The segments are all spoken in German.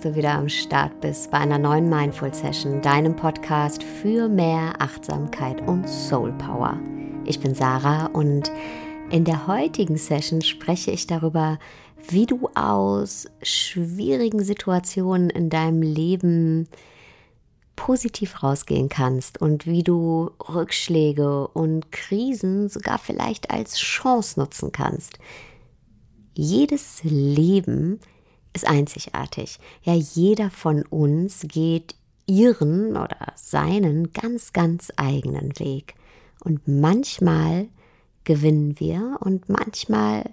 dass du wieder am Start bist bei einer neuen Mindful Session, deinem Podcast für mehr Achtsamkeit und Soul Power. Ich bin Sarah und in der heutigen Session spreche ich darüber, wie du aus schwierigen Situationen in deinem Leben positiv rausgehen kannst und wie du Rückschläge und Krisen sogar vielleicht als Chance nutzen kannst. Jedes Leben ist einzigartig. Ja, jeder von uns geht ihren oder seinen ganz, ganz eigenen Weg. Und manchmal gewinnen wir und manchmal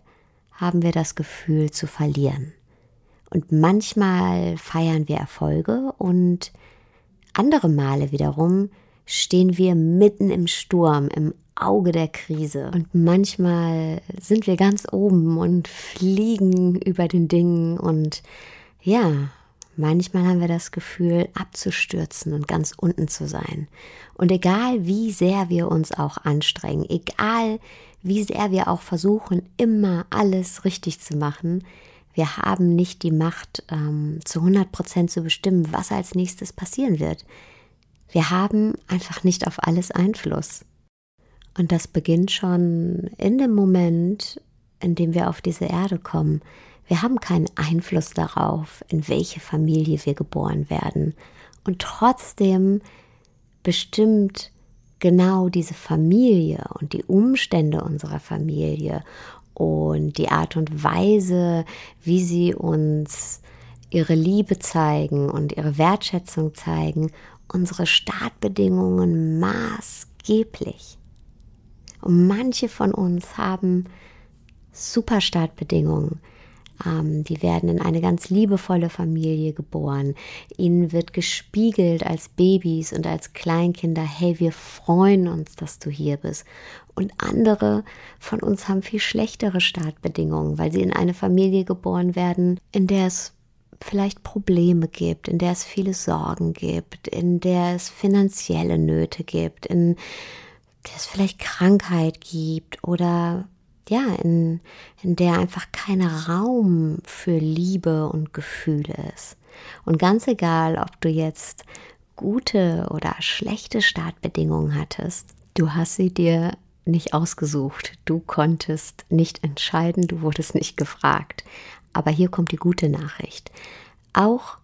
haben wir das Gefühl zu verlieren. Und manchmal feiern wir Erfolge und andere Male wiederum stehen wir mitten im Sturm, im Auge der Krise. Und manchmal sind wir ganz oben und fliegen über den Dingen und ja, manchmal haben wir das Gefühl abzustürzen und ganz unten zu sein. Und egal wie sehr wir uns auch anstrengen, egal wie sehr wir auch versuchen, immer alles richtig zu machen, wir haben nicht die Macht, ähm, zu 100 Prozent zu bestimmen, was als nächstes passieren wird. Wir haben einfach nicht auf alles Einfluss. Und das beginnt schon in dem Moment, in dem wir auf diese Erde kommen. Wir haben keinen Einfluss darauf, in welche Familie wir geboren werden. Und trotzdem bestimmt genau diese Familie und die Umstände unserer Familie und die Art und Weise, wie sie uns ihre Liebe zeigen und ihre Wertschätzung zeigen, unsere Startbedingungen maßgeblich. Und manche von uns haben super Startbedingungen. Ähm, die werden in eine ganz liebevolle Familie geboren. Ihnen wird gespiegelt als Babys und als Kleinkinder, hey, wir freuen uns, dass du hier bist. Und andere von uns haben viel schlechtere Startbedingungen, weil sie in eine Familie geboren werden, in der es vielleicht Probleme gibt, in der es viele Sorgen gibt, in der es finanzielle Nöte gibt, in der es vielleicht Krankheit gibt oder ja, in, in der einfach kein Raum für Liebe und Gefühle ist. Und ganz egal, ob du jetzt gute oder schlechte Startbedingungen hattest, du hast sie dir nicht ausgesucht, du konntest nicht entscheiden, du wurdest nicht gefragt. Aber hier kommt die gute Nachricht. Auch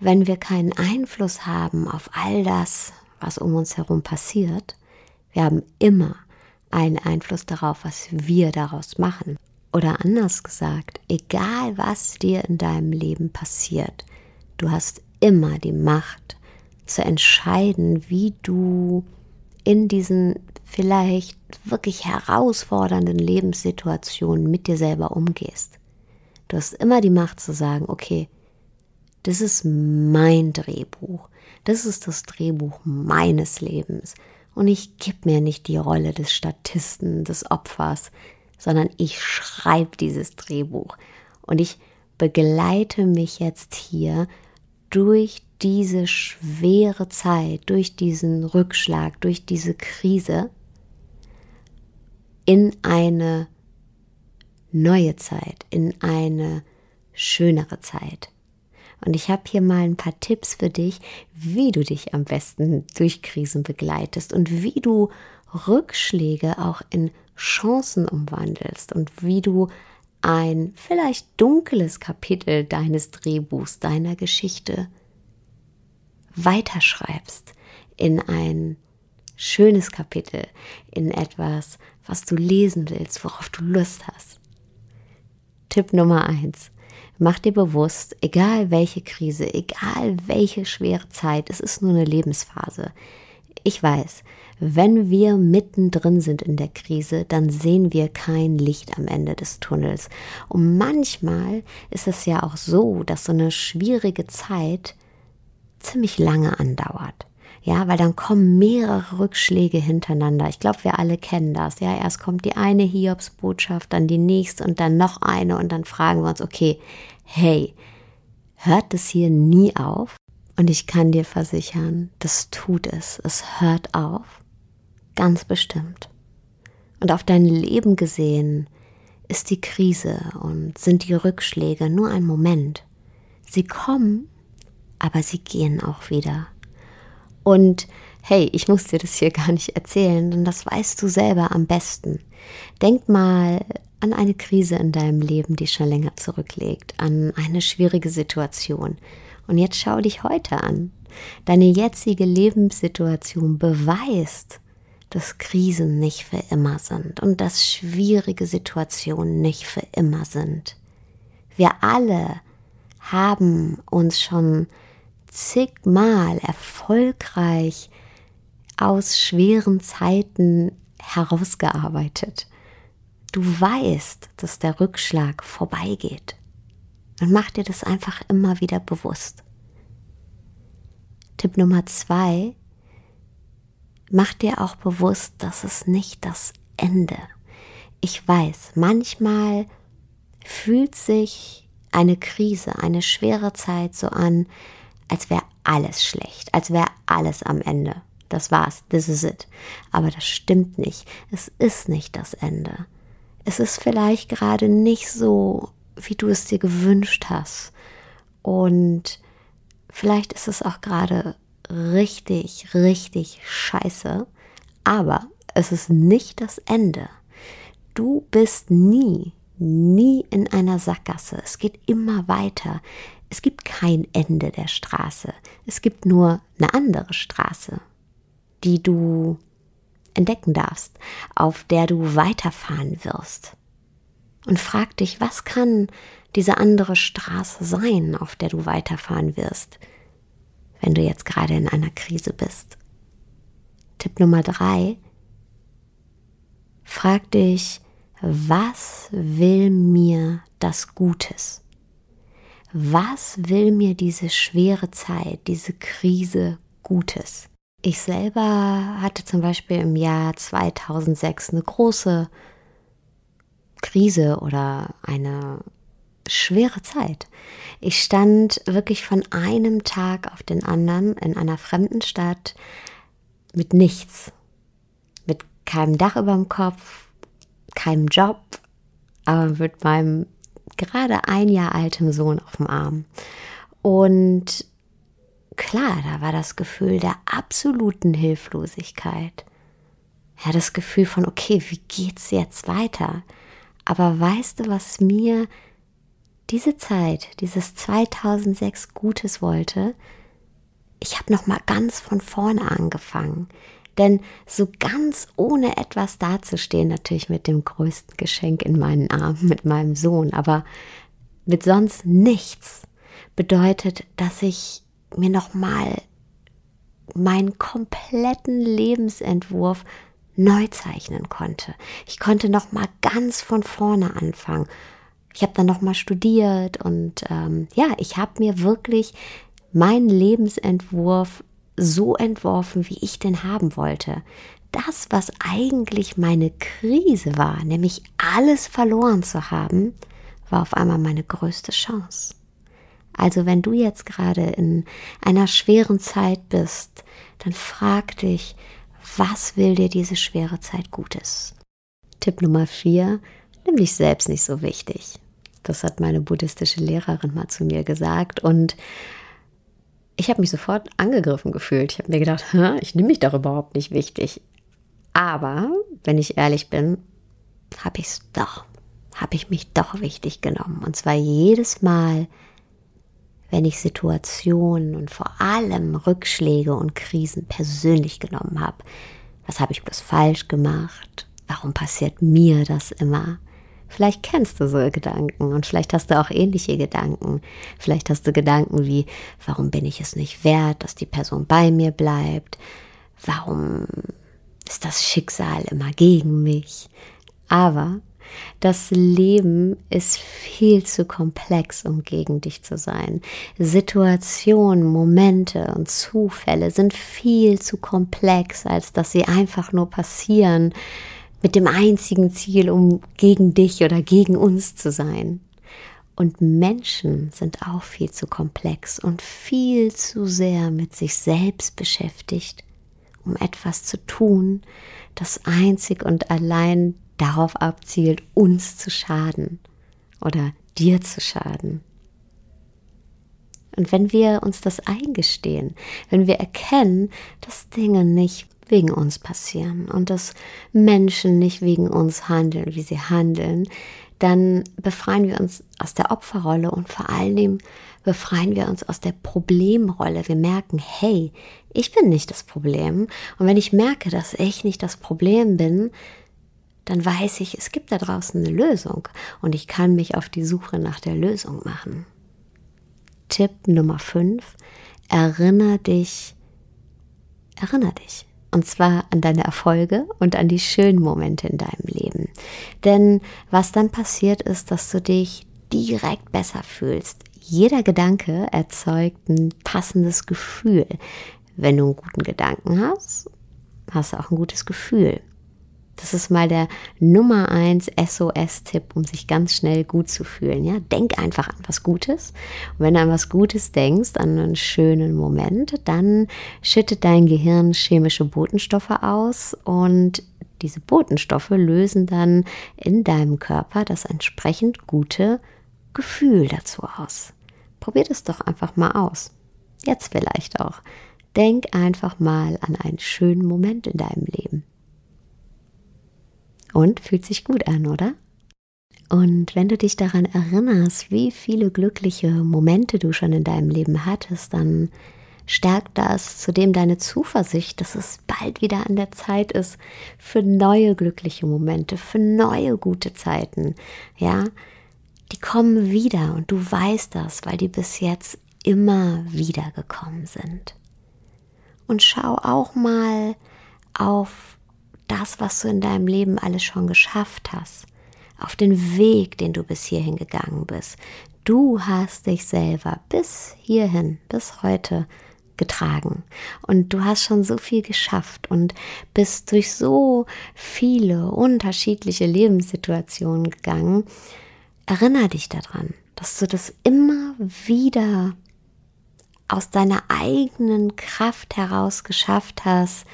wenn wir keinen Einfluss haben auf all das, was um uns herum passiert, wir haben immer einen Einfluss darauf, was wir daraus machen. Oder anders gesagt, egal was dir in deinem Leben passiert, du hast immer die Macht zu entscheiden, wie du in diesen vielleicht wirklich herausfordernden Lebenssituationen mit dir selber umgehst. Du hast immer die Macht zu sagen, okay, das ist mein Drehbuch. Das ist das Drehbuch meines Lebens. Und ich gebe mir nicht die Rolle des Statisten, des Opfers, sondern ich schreibe dieses Drehbuch. Und ich begleite mich jetzt hier durch diese schwere Zeit, durch diesen Rückschlag, durch diese Krise in eine neue Zeit, in eine schönere Zeit. Und ich habe hier mal ein paar Tipps für dich, wie du dich am besten durch Krisen begleitest und wie du Rückschläge auch in Chancen umwandelst und wie du ein vielleicht dunkles Kapitel deines Drehbuchs, deiner Geschichte weiterschreibst in ein schönes Kapitel, in etwas, was du lesen willst, worauf du Lust hast. Tipp Nummer eins: Mach dir bewusst, egal welche Krise, egal welche schwere Zeit, es ist nur eine Lebensphase. Ich weiß, wenn wir mittendrin sind in der Krise, dann sehen wir kein Licht am Ende des Tunnels. Und manchmal ist es ja auch so, dass so eine schwierige Zeit ziemlich lange andauert. Ja, weil dann kommen mehrere Rückschläge hintereinander. Ich glaube, wir alle kennen das. Ja, erst kommt die eine Hiobsbotschaft, dann die nächste und dann noch eine und dann fragen wir uns, okay, hey, hört es hier nie auf? Und ich kann dir versichern, das tut es. Es hört auf. Ganz bestimmt. Und auf dein Leben gesehen ist die Krise und sind die Rückschläge nur ein Moment. Sie kommen, aber sie gehen auch wieder. Und hey, ich muss dir das hier gar nicht erzählen, denn das weißt du selber am besten. Denk mal an eine Krise in deinem Leben, die schon länger zurückliegt, an eine schwierige Situation. Und jetzt schau dich heute an. Deine jetzige Lebenssituation beweist, dass Krisen nicht für immer sind und dass schwierige Situationen nicht für immer sind. Wir alle haben uns schon zigmal erfolgreich aus schweren Zeiten herausgearbeitet. Du weißt, dass der Rückschlag vorbeigeht. Und mach dir das einfach immer wieder bewusst. Tipp Nummer zwei, mach dir auch bewusst, dass es nicht das Ende. Ich weiß, manchmal fühlt sich eine Krise, eine schwere Zeit so an, als wäre alles schlecht, als wäre alles am Ende. Das war's, this is it. Aber das stimmt nicht. Es ist nicht das Ende es ist vielleicht gerade nicht so, wie du es dir gewünscht hast. Und vielleicht ist es auch gerade richtig, richtig scheiße. Aber es ist nicht das Ende. Du bist nie, nie in einer Sackgasse. Es geht immer weiter. Es gibt kein Ende der Straße. Es gibt nur eine andere Straße, die du entdecken darfst, auf der du weiterfahren wirst. Und frag dich, was kann diese andere Straße sein, auf der du weiterfahren wirst, wenn du jetzt gerade in einer Krise bist. Tipp Nummer drei. Frag dich, was will mir das Gutes? Was will mir diese schwere Zeit, diese Krise Gutes? Ich selber hatte zum Beispiel im Jahr 2006 eine große Krise oder eine schwere Zeit. Ich stand wirklich von einem Tag auf den anderen in einer fremden Stadt mit nichts, mit keinem Dach über dem Kopf, keinem Job, aber mit meinem gerade ein Jahr altem Sohn auf dem Arm. Und klar, da war das Gefühl der absoluten Hilflosigkeit. Ja, das Gefühl von, okay, wie geht's jetzt weiter? Aber weißt du, was mir diese Zeit, dieses 2006 Gutes wollte? Ich habe noch mal ganz von vorne angefangen. Denn so ganz ohne etwas dazustehen, natürlich mit dem größten Geschenk in meinen Armen, mit meinem Sohn, aber mit sonst nichts, bedeutet, dass ich mir nochmal meinen kompletten Lebensentwurf neu zeichnen konnte. Ich konnte nochmal ganz von vorne anfangen. Ich habe dann nochmal studiert und ähm, ja, ich habe mir wirklich meinen Lebensentwurf so entworfen, wie ich den haben wollte. Das, was eigentlich meine Krise war, nämlich alles verloren zu haben, war auf einmal meine größte Chance. Also wenn du jetzt gerade in einer schweren Zeit bist, dann frag dich, was will dir diese schwere Zeit Gutes? Tipp Nummer vier, nimm dich selbst nicht so wichtig. Das hat meine buddhistische Lehrerin mal zu mir gesagt und ich habe mich sofort angegriffen gefühlt. Ich habe mir gedacht, ich nehme mich doch überhaupt nicht wichtig. Aber, wenn ich ehrlich bin, habe ich es doch, habe ich mich doch wichtig genommen. Und zwar jedes Mal, wenn ich Situationen und vor allem Rückschläge und Krisen persönlich genommen habe. Was habe ich bloß falsch gemacht? Warum passiert mir das immer? Vielleicht kennst du so Gedanken und vielleicht hast du auch ähnliche Gedanken. Vielleicht hast du Gedanken wie, warum bin ich es nicht wert, dass die Person bei mir bleibt? Warum ist das Schicksal immer gegen mich? Aber das Leben ist viel zu komplex, um gegen dich zu sein. Situationen, Momente und Zufälle sind viel zu komplex, als dass sie einfach nur passieren mit dem einzigen Ziel, um gegen dich oder gegen uns zu sein. Und Menschen sind auch viel zu komplex und viel zu sehr mit sich selbst beschäftigt, um etwas zu tun, das einzig und allein darauf abzielt, uns zu schaden oder dir zu schaden. Und wenn wir uns das eingestehen, wenn wir erkennen, dass Dinge nicht wegen uns passieren und dass Menschen nicht wegen uns handeln, wie sie handeln, dann befreien wir uns aus der Opferrolle und vor allen Dingen befreien wir uns aus der Problemrolle. Wir merken, hey, ich bin nicht das Problem. Und wenn ich merke, dass ich nicht das Problem bin, dann weiß ich, es gibt da draußen eine Lösung und ich kann mich auf die Suche nach der Lösung machen. Tipp Nummer 5. Erinnere dich, erinnere dich. Und zwar an deine Erfolge und an die schönen Momente in deinem Leben. Denn was dann passiert ist, dass du dich direkt besser fühlst. Jeder Gedanke erzeugt ein passendes Gefühl. Wenn du einen guten Gedanken hast, hast du auch ein gutes Gefühl. Das ist mal der Nummer eins SOS-Tipp, um sich ganz schnell gut zu fühlen. Ja, denk einfach an was Gutes. Und wenn du an was Gutes denkst, an einen schönen Moment, dann schüttet dein Gehirn chemische Botenstoffe aus und diese Botenstoffe lösen dann in deinem Körper das entsprechend gute Gefühl dazu aus. Probier das doch einfach mal aus. Jetzt vielleicht auch. Denk einfach mal an einen schönen Moment in deinem Leben. Und fühlt sich gut an, oder? Und wenn du dich daran erinnerst, wie viele glückliche Momente du schon in deinem Leben hattest, dann stärkt das zudem deine Zuversicht, dass es bald wieder an der Zeit ist für neue glückliche Momente, für neue gute Zeiten. Ja, die kommen wieder und du weißt das, weil die bis jetzt immer wieder gekommen sind. Und schau auch mal auf das, was du in deinem Leben alles schon geschafft hast, auf den Weg, den du bis hierhin gegangen bist. Du hast dich selber bis hierhin, bis heute getragen und du hast schon so viel geschafft und bist durch so viele unterschiedliche Lebenssituationen gegangen. Erinner dich daran, dass du das immer wieder aus deiner eigenen Kraft heraus geschafft hast,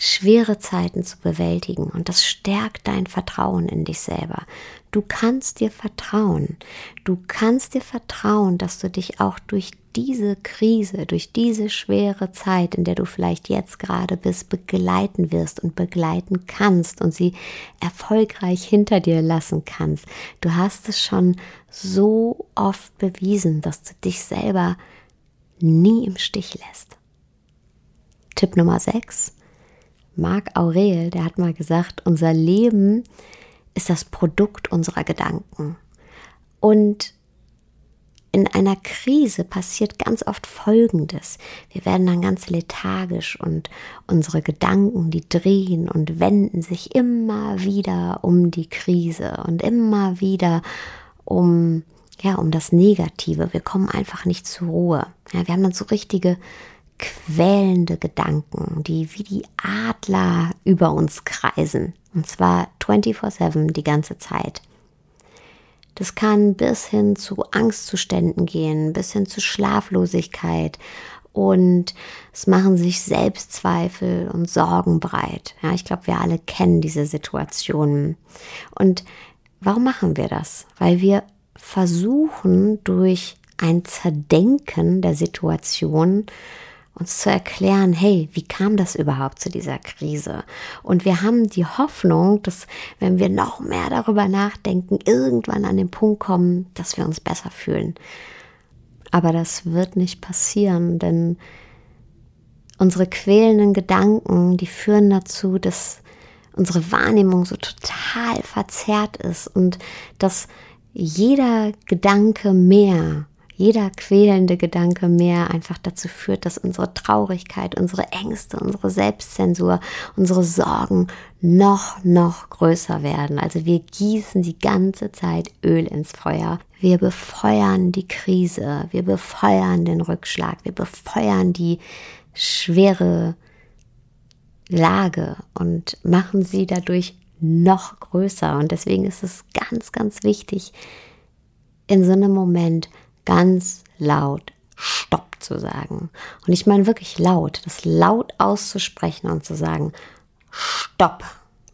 schwere Zeiten zu bewältigen und das stärkt dein Vertrauen in dich selber. Du kannst dir vertrauen. Du kannst dir vertrauen, dass du dich auch durch diese Krise, durch diese schwere Zeit, in der du vielleicht jetzt gerade bist, begleiten wirst und begleiten kannst und sie erfolgreich hinter dir lassen kannst. Du hast es schon so oft bewiesen, dass du dich selber nie im Stich lässt. Tipp Nummer 6 Marc Aurel, der hat mal gesagt, unser Leben ist das Produkt unserer Gedanken. Und in einer Krise passiert ganz oft Folgendes. Wir werden dann ganz lethargisch und unsere Gedanken, die drehen und wenden sich immer wieder um die Krise und immer wieder um, ja, um das Negative. Wir kommen einfach nicht zur Ruhe. Ja, wir haben dann so richtige quälende Gedanken, die wie die Adler über uns kreisen. Und zwar 24/7 die ganze Zeit. Das kann bis hin zu Angstzuständen gehen, bis hin zu Schlaflosigkeit und es machen sich Selbstzweifel und Sorgen breit. Ja, ich glaube, wir alle kennen diese Situationen. Und warum machen wir das? Weil wir versuchen durch ein Zerdenken der Situation uns zu erklären, hey, wie kam das überhaupt zu dieser Krise? Und wir haben die Hoffnung, dass wenn wir noch mehr darüber nachdenken, irgendwann an den Punkt kommen, dass wir uns besser fühlen. Aber das wird nicht passieren, denn unsere quälenden Gedanken, die führen dazu, dass unsere Wahrnehmung so total verzerrt ist und dass jeder Gedanke mehr jeder quälende Gedanke mehr einfach dazu führt, dass unsere Traurigkeit, unsere Ängste, unsere Selbstzensur, unsere Sorgen noch, noch größer werden. Also wir gießen die ganze Zeit Öl ins Feuer. Wir befeuern die Krise, wir befeuern den Rückschlag, wir befeuern die schwere Lage und machen sie dadurch noch größer. Und deswegen ist es ganz, ganz wichtig, in so einem Moment ganz laut Stopp zu sagen. Und ich meine wirklich laut, das laut auszusprechen und zu sagen, Stopp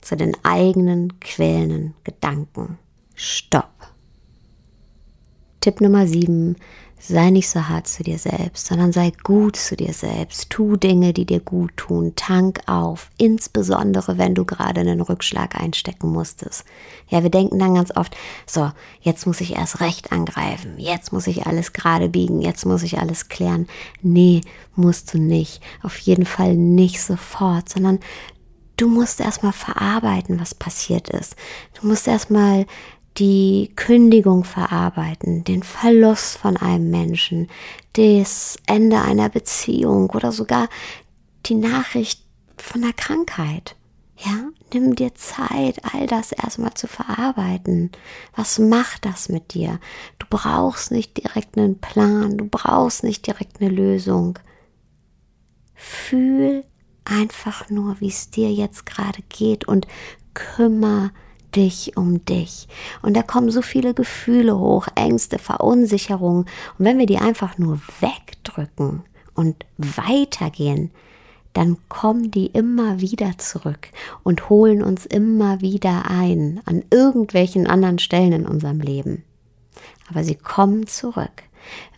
zu den eigenen quälenden Gedanken. Stopp. Tipp Nummer 7. sei nicht so hart zu dir selbst, sondern sei gut zu dir selbst. Tu Dinge, die dir gut tun. Tank auf. Insbesondere, wenn du gerade einen Rückschlag einstecken musstest. Ja, wir denken dann ganz oft, so, jetzt muss ich erst recht angreifen. Jetzt muss ich alles gerade biegen. Jetzt muss ich alles klären. Nee, musst du nicht. Auf jeden Fall nicht sofort, sondern du musst erstmal verarbeiten, was passiert ist. Du musst erstmal die Kündigung verarbeiten, den Verlust von einem Menschen, das Ende einer Beziehung oder sogar die Nachricht von der Krankheit. Ja, nimm dir Zeit, all das erstmal zu verarbeiten. Was macht das mit dir? Du brauchst nicht direkt einen Plan, du brauchst nicht direkt eine Lösung. Fühl einfach nur, wie es dir jetzt gerade geht und kümmere dich um dich. Und da kommen so viele Gefühle hoch, Ängste, Verunsicherungen. Und wenn wir die einfach nur wegdrücken und weitergehen, dann kommen die immer wieder zurück und holen uns immer wieder ein an irgendwelchen anderen Stellen in unserem Leben. Aber sie kommen zurück.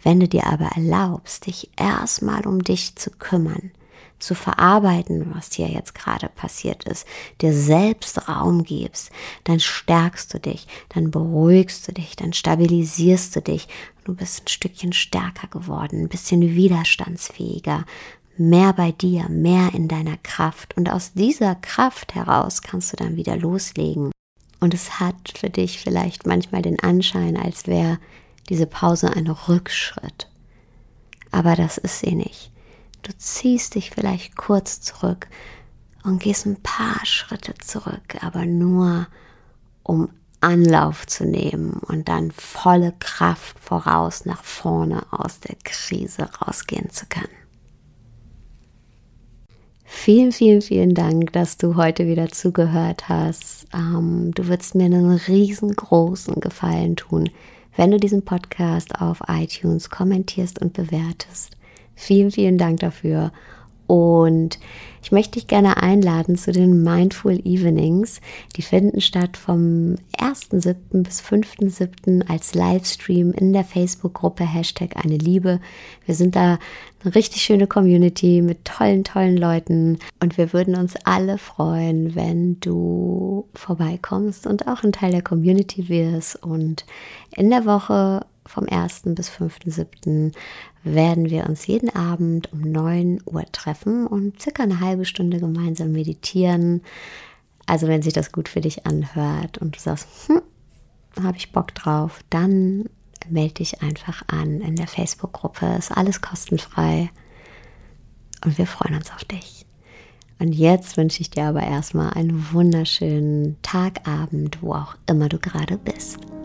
Wenn du dir aber erlaubst, dich erstmal um dich zu kümmern, zu verarbeiten, was dir jetzt gerade passiert ist, dir selbst Raum gibst, dann stärkst du dich, dann beruhigst du dich, dann stabilisierst du dich. Du bist ein Stückchen stärker geworden, ein bisschen widerstandsfähiger, mehr bei dir, mehr in deiner Kraft. Und aus dieser Kraft heraus kannst du dann wieder loslegen. Und es hat für dich vielleicht manchmal den Anschein, als wäre diese Pause ein Rückschritt. Aber das ist sie nicht. Du ziehst dich vielleicht kurz zurück und gehst ein paar Schritte zurück, aber nur um Anlauf zu nehmen und dann volle Kraft voraus nach vorne aus der Krise rausgehen zu können. Vielen, vielen, vielen Dank, dass du heute wieder zugehört hast. Ähm, du würdest mir einen riesengroßen Gefallen tun, wenn du diesen Podcast auf iTunes kommentierst und bewertest. Vielen, vielen Dank dafür. Und ich möchte dich gerne einladen zu den Mindful Evenings. Die finden statt vom 1.7. bis 5.7. als Livestream in der Facebook-Gruppe Hashtag eine Liebe. Wir sind da eine richtig schöne Community mit tollen, tollen Leuten. Und wir würden uns alle freuen, wenn du vorbeikommst und auch ein Teil der Community wirst. Und in der Woche vom 1. bis 5.7. werden wir uns jeden Abend um 9 Uhr treffen und circa eine halbe Stunde gemeinsam meditieren. Also wenn sich das gut für dich anhört und du sagst, hm, habe ich Bock drauf, dann melde dich einfach an in der Facebook-Gruppe. Ist alles kostenfrei und wir freuen uns auf dich. Und jetzt wünsche ich dir aber erstmal einen wunderschönen Tagabend, wo auch immer du gerade bist.